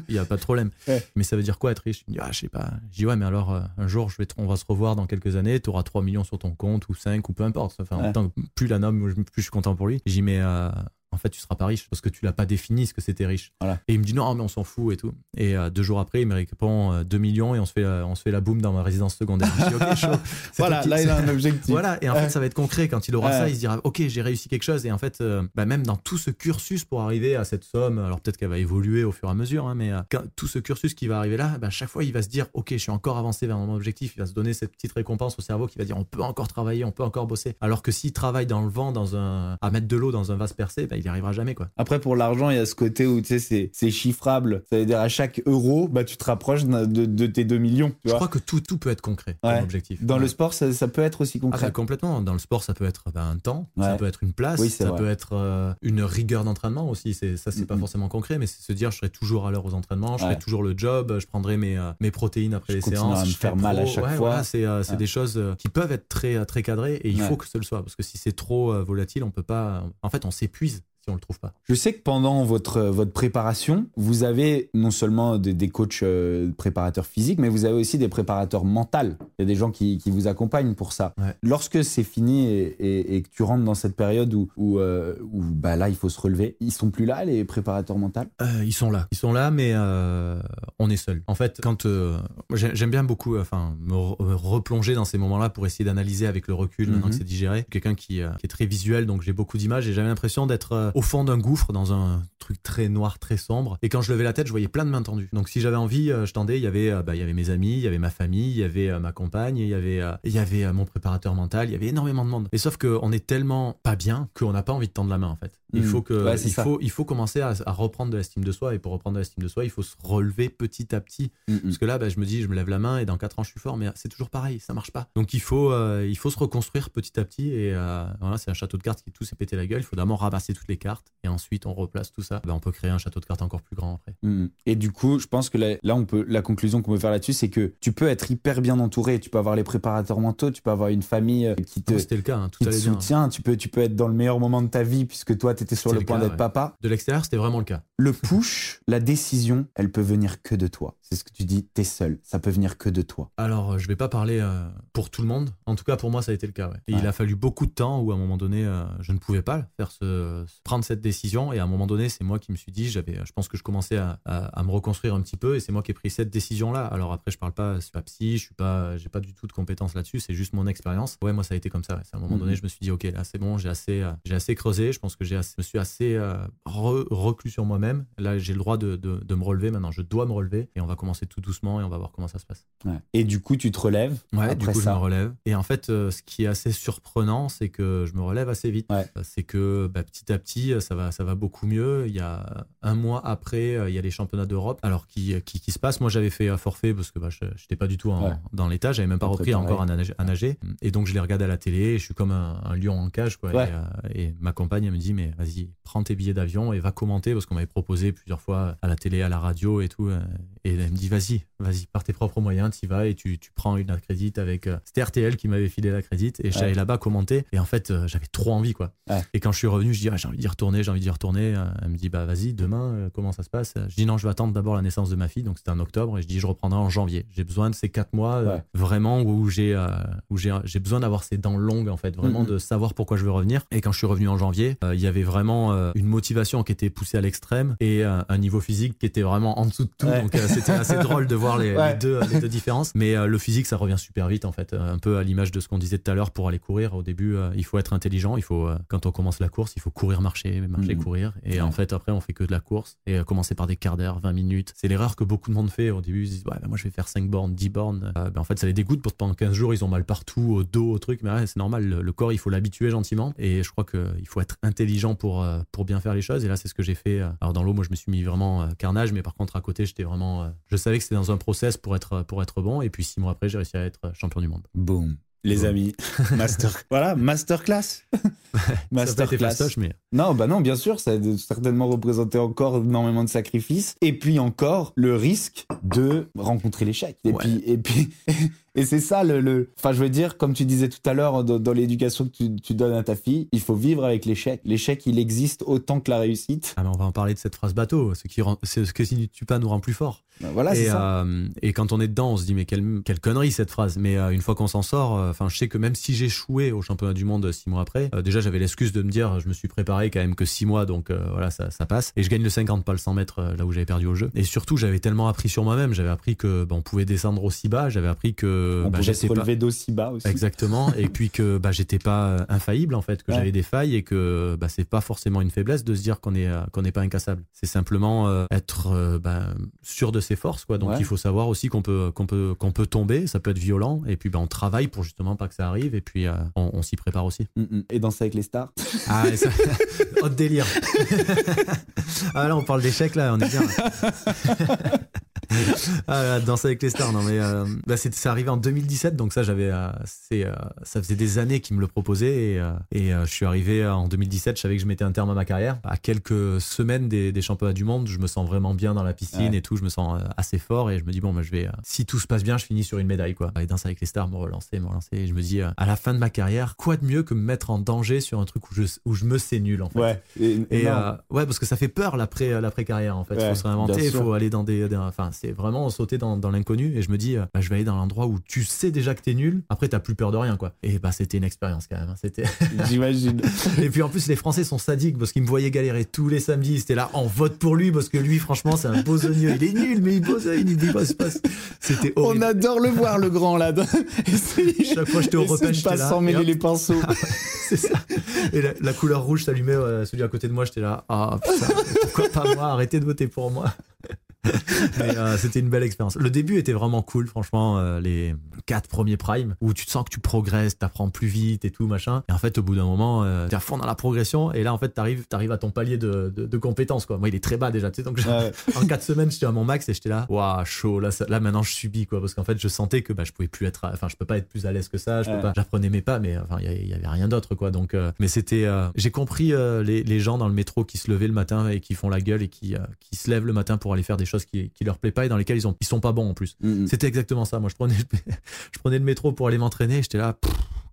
Speaker 2: Il y a pas de problème.
Speaker 1: Ouais.
Speaker 2: Mais ça veut dire quoi être riche? Il me dit, ah, je sais pas. Je dis, ouais, mais alors, euh, un jour, je vais on va se revoir dans quelques années. Tu auras 3 millions sur ton compte ou 5 ou peu importe. Enfin,
Speaker 1: Ouais.
Speaker 2: que plus la nomme, plus je suis content pour lui. Je dis, mais euh, en fait, tu seras pas riche parce que tu l'as pas défini ce que c'était riche.
Speaker 1: Voilà.
Speaker 2: Et il me dit, non, mais on s'en fout et tout. Et euh, deux jours après, il me répond euh, 2 millions et on se fait, euh, on se fait la boum dans ma résidence secondaire. Je dis, chaud.
Speaker 1: Voilà, là il a un objectif.
Speaker 2: voilà, et en fait, ça va être concret. Quand il aura ça, il se dira Ok, j'ai réussi quelque chose. Et en fait, euh, bah, même dans tout ce cursus pour arriver à cette somme, alors peut-être qu'elle va évoluer au fur et à mesure, hein, mais quand- tout ce cursus qui va arriver là, bah, chaque fois, il va se dire Ok, je suis encore avancé vers mon objectif. Il va se donner cette petite récompense au cerveau qui va dire On peut encore travailler, on peut encore bosser. Alors que s'il travaille dans le vent, dans un, à mettre de l'eau dans un vase percé, bah, il n'y arrivera jamais. quoi.
Speaker 1: Après, pour l'argent, il y a ce côté où tu sais, c'est- c'est chiffrable. Ça veut dire à chaque euro, bah, tu te rapproches de, de- de tes 2 millions. Tu
Speaker 2: Je
Speaker 1: vois
Speaker 2: crois que tout, tout peut être concret
Speaker 1: Ouais.
Speaker 2: comme objectif.
Speaker 1: Dans
Speaker 2: Ouais.
Speaker 1: le sport, ça, ça peut être aussi
Speaker 2: Ah
Speaker 1: concret.
Speaker 2: complètement. Dans le sport, ça peut être bah, un temps, ça peut être une place,
Speaker 1: Oui,
Speaker 2: ça
Speaker 1: vrai.
Speaker 2: peut être euh, une rigueur d'entraînement aussi. C'est ça, c'est pas
Speaker 1: Mhm.
Speaker 2: forcément concret, mais c'est se dire je serai toujours à l'heure aux entraînements, je ferai toujours le job, je prendrai mes, euh, mes protéines après
Speaker 1: Je
Speaker 2: les séances.
Speaker 1: à me
Speaker 2: je
Speaker 1: faire mal à chaque fois.
Speaker 2: voilà, c'est euh, des choses qui peuvent être très très cadrées et il faut que ce le soit parce que si c'est trop volatile, on peut pas. En fait, on s'épuise si on le trouve pas.
Speaker 1: Je sais que pendant votre, votre préparation, vous avez non seulement des, des coachs euh, préparateurs physiques, mais vous avez aussi des préparateurs mentaux. Il y a des gens qui, qui vous accompagnent pour ça.
Speaker 2: Ouais.
Speaker 1: Lorsque c'est fini et, et- et que tu rentres dans cette période où, où, euh, où, bah là, il faut se relever, ils sont plus là, les préparateurs mentaux?
Speaker 2: Euh, ils sont là, ils sont là, mais euh, on est seul. En fait, quand j'ai- j'aime bien beaucoup, enfin, me re- me replonger dans ces moments-là pour essayer d'analyser avec le recul maintenant
Speaker 1: Mhm.
Speaker 2: que c'est digéré. Quelqu'un qui, qui est très visuel, donc j'ai beaucoup d'images et j'avais l'impression d'être au fond d'un gouffre dans un truc très noir, très sombre. Et quand je levais la tête, je voyais plein de mains tendues. Donc si j'avais envie, euh, je tendais. Il y avait, euh, bah, il y avait mes amis, il y avait ma famille, il y avait euh, ma compagne, il y avait, il y avait mon préparateur mental. Il y avait énormément de monde. Et sauf qu'on est tellement pas bien qu'on n'a pas envie de tendre la main en fait. Il
Speaker 1: Mhm.
Speaker 2: faut que,
Speaker 1: Ouais,
Speaker 2: il
Speaker 1: ça.
Speaker 2: faut, il faut commencer à, à reprendre de l'estime de soi. Et pour reprendre de l'estime de soi, il faut se relever petit à petit. Parce que là, bah, je me dis, je me lève la main et dans 4 ans, je suis fort, mais c'est toujours pareil, ça marche pas. Donc il faut, euh, il faut se reconstruire petit à petit. Et euh, voilà, c'est un château de cartes qui tout s'est pété la gueule. Il faut d'abord ramasser toutes les cartes et ensuite on replace tout ça. Bah, on peut créer un château de cartes encore plus grand après.
Speaker 1: Mhm. Et du coup, je pense que là, là, on peut, la conclusion qu'on peut faire là-dessus, c'est que tu peux être hyper bien entouré. Tu peux avoir les préparateurs mentaux, tu peux avoir une famille euh, qui te,
Speaker 2: le cas, hein, tout
Speaker 1: qui te
Speaker 2: allait bien.
Speaker 1: soutient. Tu peux, tu peux être dans le meilleur moment de ta vie puisque toi, tu étais sur le
Speaker 2: le
Speaker 1: point d'être
Speaker 2: ouais.
Speaker 1: papa.
Speaker 2: De l'extérieur, c'était vraiment le cas.
Speaker 1: Le push, la décision, elle peut venir que de toi. C'est ce que tu dis, t'es seul. Ça peut venir que de toi.
Speaker 2: Alors, euh, je vais pas parler euh, pour tout le monde. En tout cas, pour moi, ça a été le cas. ouais. Et
Speaker 1: Ouais.
Speaker 2: il a fallu beaucoup de temps où, à un moment donné, euh, je ne pouvais pas faire ce, ce- prendre cette décision. Et à un moment donné, c'est moi qui me suis dit, j'avais, je pense que je commençais à, à- à me reconstruire un petit peu, et c'est moi qui ai pris cette décision-là. Alors après, je parle pas, je suis pas psy, je suis pas, j'ai pas du tout de compétences là-dessus. C'est juste mon expérience. Ouais, moi, ça a été comme ça. C'est à un moment
Speaker 1: Mhm.
Speaker 2: donné, je me suis dit, ok, là, c'est bon, j'ai assez, euh, j'ai assez creusé. Je pense que j'ai, assez- je me suis assez euh, re- reclus sur moi-même. Là, j'ai le droit de, de- de me relever. Maintenant, je dois me relever, et on va commencer tout doucement, et on va voir comment ça se passe.
Speaker 1: Ouais. Et du coup, tu te relèves.
Speaker 2: Ouais,
Speaker 1: après
Speaker 2: du coup,
Speaker 1: ça.
Speaker 2: je me relève. Et en fait, euh, ce qui est assez surprenant, c'est que je me relève assez vite.
Speaker 1: Ouais.
Speaker 2: C'est que bah, petit à petit, euh, ça va, ça va beaucoup mieux. Il y a un mois après, euh, il y a les championnats d'Europe, alors qui, qui, qui se passent. Moi, j'avais fait un forfait parce que bah, je n'étais pas du tout en-
Speaker 1: Ouais.
Speaker 2: dans l'état. J'avais même pas repris encore à nager. Et donc, je les regarde à la télé. Je suis comme un, un lion en cage. Quoi.
Speaker 1: Ouais.
Speaker 2: Et, euh, et ma compagne, elle me dit, mais vas-y, prends tes billets d'avion et va commenter parce qu'on m'avait proposé plusieurs fois à la télé, à la radio et tout. euh, Et elle me dit, vas-y, vas-y, par tes propres moyens, tu y vas et tu, tu prends une accrédite avec. euh, C'était RTL qui m'avait filé l'accrédite et j'allais là-bas commenter. Et en fait, euh, j'avais trop envie, quoi. Et quand je suis revenu, je dis, ah, j'ai envie d'y retourner, j'ai envie d'y retourner. Elle me dit, bah vas-y, demain, euh, comment ça se passe? Je dis, non, je vais attendre d'abord la naissance de ma fille. Donc c'était en octobre. Et je dis, je reprendrai en janvier. J'ai besoin de ces quatre mois euh, vraiment où j'ai euh, où j'ai j'ai besoin d'avoir ces dents longues, en fait, vraiment de savoir pourquoi je veux revenir. Et quand je suis revenu en janvier, euh, il y avait vraiment une motivation qui était poussée à l'extrême et un niveau physique qui était vraiment en dessous de tout.
Speaker 1: Ouais.
Speaker 2: Donc c'était assez drôle de voir les, deux, les deux différences. Mais le physique, ça revient super vite en fait. Un peu à l'image de ce qu'on disait tout à l'heure pour aller courir. Au début, il faut être intelligent. Il faut, quand on commence la course, il faut courir, marcher, marcher, mmh. courir. Et en fait, après, on fait que de la course et commencer par des quarts d'heure, 20 minutes. C'est l'erreur que beaucoup de monde fait. Au début, ils disent, ouais, bah, moi je vais faire 5 bornes, 10 bornes. Ben, en fait, ça les dégoûte. Pendant 15 jours, ils ont mal partout, au dos, au truc. Mais ouais, c'est normal. Le, corps, il faut l'habituer gentiment. Et je crois qu'il faut être intelligent pour, pour bien faire les choses. Et là, c'est ce que j'ai fait. Alors, dans l'eau, moi, je me suis mis vraiment carnage. Mais par contre, à côté, j'étais vraiment. Je savais que c'était dans un process pour être, pour être bon. Et puis, six mois après, j'ai réussi à être champion du monde.
Speaker 1: Boum les amis. Master, voilà, masterclass.
Speaker 2: masterclass. mais...
Speaker 1: Non, bah non, bien sûr, ça a certainement représenté encore énormément de sacrifices. Et puis encore le risque de rencontrer l'échec. Et puis, et puis, et c'est ça le, Enfin, je veux dire, comme tu disais tout à l'heure dans, l'éducation que tu, donnes à ta fille, il faut vivre avec l'échec. L'échec, il existe autant que la réussite.
Speaker 2: Ah, mais on va en parler de cette phrase bateau. Ce qui rend, ce que si tu pas nous rend plus fort.
Speaker 1: Bah, voilà,
Speaker 2: et,
Speaker 1: ça.
Speaker 2: Euh, et quand on est dedans, on se dit mais quelle, quelle connerie cette phrase. Mais euh, une fois qu'on s'en sort, euh, enfin, je sais que même si j'échouais au championnat du monde six mois après, déjà j'avais l'excuse de me dire je me suis préparé quand même que six mois, donc voilà ça, ça, passe. Et je gagne le 50, pas le 100 mètres là où j'avais perdu au jeu. Et surtout j'avais tellement appris sur moi-même, j'avais appris que bah, on pouvait descendre aussi bas, j'avais appris que
Speaker 1: on bah, pouvait se relever d'aussi bas aussi.
Speaker 2: Exactement. et puis que bah, j'étais pas infaillible en fait, que j'avais des failles et que bah, c'est pas forcément une faiblesse de se dire qu'on est qu'on n'est pas incassable. C'est simplement être bah, sûr de ses forces quoi. Donc il faut savoir aussi qu'on peut qu'on peut qu'on peut tomber, ça peut être violent et puis ben on travaille pour justement pas que ça arrive et puis euh, on, s'y prépare aussi.
Speaker 1: Mm, mm. Et danser avec les stars.
Speaker 2: Ah, ça... autre délire. ah là on parle d'échecs là, on est bien. ah, danser avec les stars, non mais euh, bah, c'est arrivé en 2017, donc ça j'avais, euh, c'est, euh, ça faisait des années qu'ils me le proposaient et, et je suis arrivé en 2017, je savais que je mettais un terme à ma carrière. À quelques semaines des, des championnats du monde, je me sens vraiment bien dans la piscine et tout, je me sens assez fort et je me dis bon, bah, je vais, si tout se passe bien, je finis sur une médaille quoi. Et danser avec les stars, me relancer, me relancer. Et je me dis à la fin de ma carrière, quoi de mieux que me mettre en danger sur un truc où je, où je me sais nul en fait.
Speaker 1: Ouais.
Speaker 2: Et, ouais, parce que ça fait peur l'après, l'après carrière en fait. Il faut se réinventer, il faut aller dans des, enfin c'est vraiment sauter dans, l'inconnu et je me dis euh, bah, je vais aller dans l'endroit où tu sais déjà que t'es nul. Après t'as plus peur de rien quoi. Et bah c'était une expérience quand même hein. c'était
Speaker 1: j'imagine.
Speaker 2: Et puis en plus les français sont sadiques parce qu'ils me voyaient galérer tous les samedis. C'était là on vote pour lui parce que lui franchement c'est un besogneux. Il est nul mais il bosogne il dit pas c'était
Speaker 1: on adore le voir le grand là.
Speaker 2: Chaque fois je te repère
Speaker 1: pas sans mêler les pinceaux.
Speaker 2: C'est ça. Et la, couleur rouge s'allumait celui à côté de moi j'étais là ah putain pourquoi pas moi? Arrêtez de voter pour moi euh, c'était une belle expérience. Le début était vraiment cool, franchement, euh, les quatre premiers primes où tu te sens que tu progresses, t'apprends plus vite et tout machin. Et en fait, au bout d'un moment, euh, t'es à fond dans la progression et là, en fait, t'arrives, t'arrives à ton palier de, de, compétences quoi. Moi, il est très bas déjà, tu sais. Donc, en quatre semaines, j'étais à mon max et j'étais là, waouh, chaud. Là, là, maintenant, je subis quoi, parce qu'en fait, je sentais que bah, je pouvais plus être, enfin, je peux pas être plus à l'aise que ça. Je peux pas, j'apprenais mes pas, mais enfin, il y, avait rien d'autre quoi. Donc, mais c'était, j'ai compris les, les, gens dans le métro qui se levaient le matin et qui font la gueule et qui, qui se lèvent le matin pour aller faire des choses qui, qui leur plaisent pas et dans lesquels ils, ont, ils sont pas bons en plus. Mm, mm. C'était exactement ça. Moi, je prenais, je prenais le métro pour aller m'entraîner. J'étais là,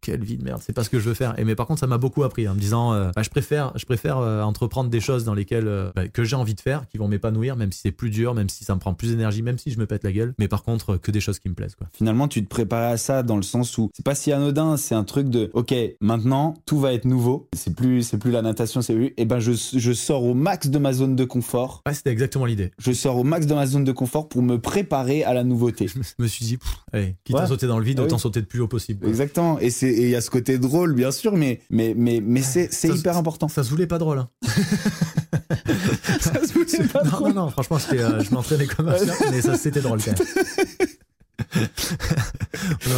Speaker 2: quelle vie de merde, c'est pas ce que je veux faire. Et mais par contre, ça m'a beaucoup appris en me disant, euh, bah, je préfère, je préfère euh, entreprendre des choses dans lesquelles euh, bah, que j'ai envie de faire, qui vont m'épanouir, même si c'est plus dur, même si ça me prend plus d'énergie, même si je me pète la gueule. Mais par contre, que des choses qui me plaisent. Quoi.
Speaker 1: Finalement, tu te prépares à ça dans le sens où c'est pas si anodin, c'est un truc de, ok, maintenant tout va être nouveau. C'est plus, c'est plus la natation, c'est et eh ben je, je sors au max de ma zone de confort.
Speaker 2: Ouais, c'était exactement l'idée.
Speaker 1: Je sors au max de ma zone de confort pour me préparer à la nouveauté.
Speaker 2: Je me suis dit, allez, quitte à sauter dans le vide, ah autant sauter le plus haut possible.
Speaker 1: Exactement. Et c'est, il y a ce côté drôle, bien sûr, mais, mais, mais, mais c'est, c'est hyper important.
Speaker 2: Ça se voulait pas drôle. Hein.
Speaker 1: ça se voulait pas
Speaker 2: non,
Speaker 1: drôle.
Speaker 2: Non, non, franchement, euh, je m'entraînais comme un chien, mais ça, c'était drôle quand même.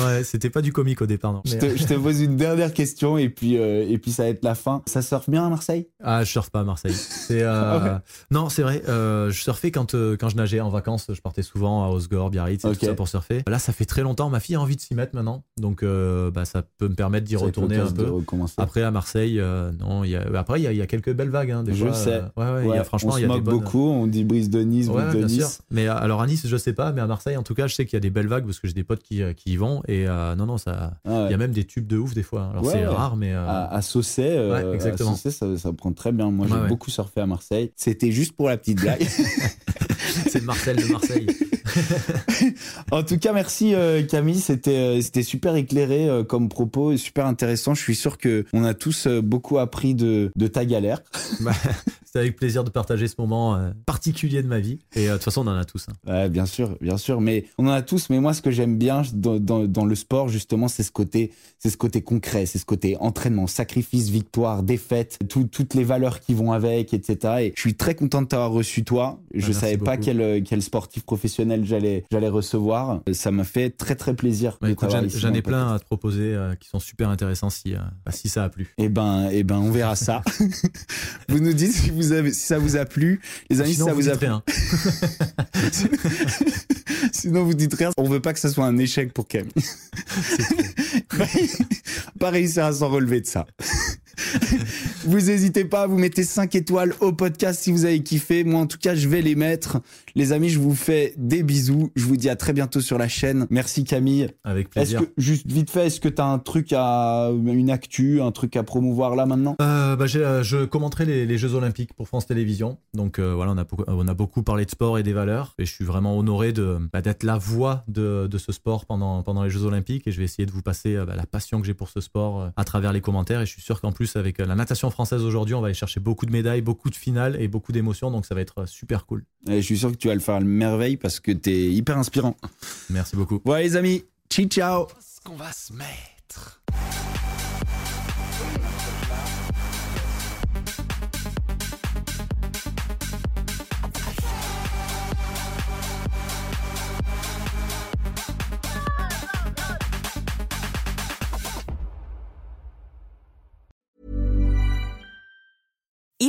Speaker 2: ouais, c'était pas du comique au départ. Non.
Speaker 1: Je, te, pose une dernière question et puis, euh, et puis ça va être la fin. Ça surfe bien à Marseille?
Speaker 2: Ah, je surfe pas à Marseille. Euh, ah Non, c'est vrai. Euh, je surfais quand, quand je nageais en vacances. Je partais souvent à Osgore, Biarritz et tout ça pour surfer. Là, ça fait très longtemps. Ma fille a envie de s'y mettre maintenant. Donc, bah, ça peut me permettre d'y retourner un peu. Après, à Marseille, non. Y a... Après, il y, y, a quelques belles vagues. Hein,
Speaker 1: je sais.
Speaker 2: ouais, ouais, Y a, franchement,
Speaker 1: on
Speaker 2: se
Speaker 1: moque beaucoup. On dit brise de Nice, brise de Nice.
Speaker 2: Mais alors, à Nice, je sais pas. Mais à Marseille, en tout cas, je sais qu'il y a des belles vagues parce que j'ai des potes qui, qui y vont. Et euh, non, non, ça. Ah il y a même des tubes de ouf des fois. Alors c'est rare, mais. Euh,
Speaker 1: à, à Saucet, euh, exactement. ça, ça, prend très bien. Moi, j'ai beaucoup surfé à Marseille. C'était juste pour la petite blague.
Speaker 2: c'est Marcel de Marseille.
Speaker 1: en tout cas, merci Camille. C'était c'était super éclairé comme propos et super intéressant. Je suis sûr que on a tous beaucoup appris de, de ta galère.
Speaker 2: Bah, C'est avec plaisir de partager ce moment euh, particulier de ma vie. Et euh, de toute façon, on en a tous. hein.
Speaker 1: Ouais, bien sûr, bien sûr. Mais on en a tous. Mais moi, ce que j'aime bien dans, dans, dans le sport, justement, c'est ce côté, c'est ce côté concret, c'est ce côté entraînement, sacrifice, victoire, défaite, tout- toutes les valeurs qui vont avec, etc. Et je suis très content de t'avoir reçu toi. Je
Speaker 2: merci
Speaker 1: savais pas
Speaker 2: beaucoup.
Speaker 1: Quel, quel sportif professionnel j'allais, recevoir. Ça m'a fait très très plaisir.
Speaker 2: Bah, j'en ai
Speaker 1: le
Speaker 2: plein à te proposer euh, qui sont super intéressants si, euh, bah, si ça a plu.
Speaker 1: Eh ben, eh ben, on verra ça. vous nous dites si vous avez, si ça vous a plu. Les amis,
Speaker 2: Sinon,
Speaker 1: si ça vous a plu.
Speaker 2: rien.
Speaker 1: Sinon, vous dites rien. On veut pas que ça soit un échec pour Camille. pas réussir à s'en relever de ça. Vous n'hésitez pas, vous mettez 5 étoiles au podcast si vous avez kiffé. Moi, en tout cas, je vais les mettre. Les amis, je vous fais des bisous. Je vous dis à très bientôt sur la chaîne. Merci Camille.
Speaker 2: Avec plaisir.
Speaker 1: que, juste vite fait, est-ce que tu as un truc à, une actu, un truc à promouvoir là maintenant?
Speaker 2: Euh, bah, euh, je commenterai les, les Jeux Olympiques pour France Télévisions. Donc euh, voilà, on a, beaucoup, on a beaucoup parlé de sport et des valeurs. Et je suis vraiment honoré de, bah, d'être la voix de, de ce sport pendant, pendant les Jeux Olympiques. Et je vais essayer de vous passer bah, la passion que j'ai pour ce sport à travers les commentaires. Et je suis sûr qu'en plus, avec euh, la natation française aujourd'hui, on va aller chercher beaucoup de médailles, beaucoup de finales et beaucoup d'émotions. Donc ça va être euh, super cool.
Speaker 1: Et Je suis sûr que tu vas le faire à merveille parce que tu es hyper inspirant.
Speaker 2: Merci beaucoup.
Speaker 1: Voilà les amis, ciao ciao
Speaker 4: ce qu'on va se mettre.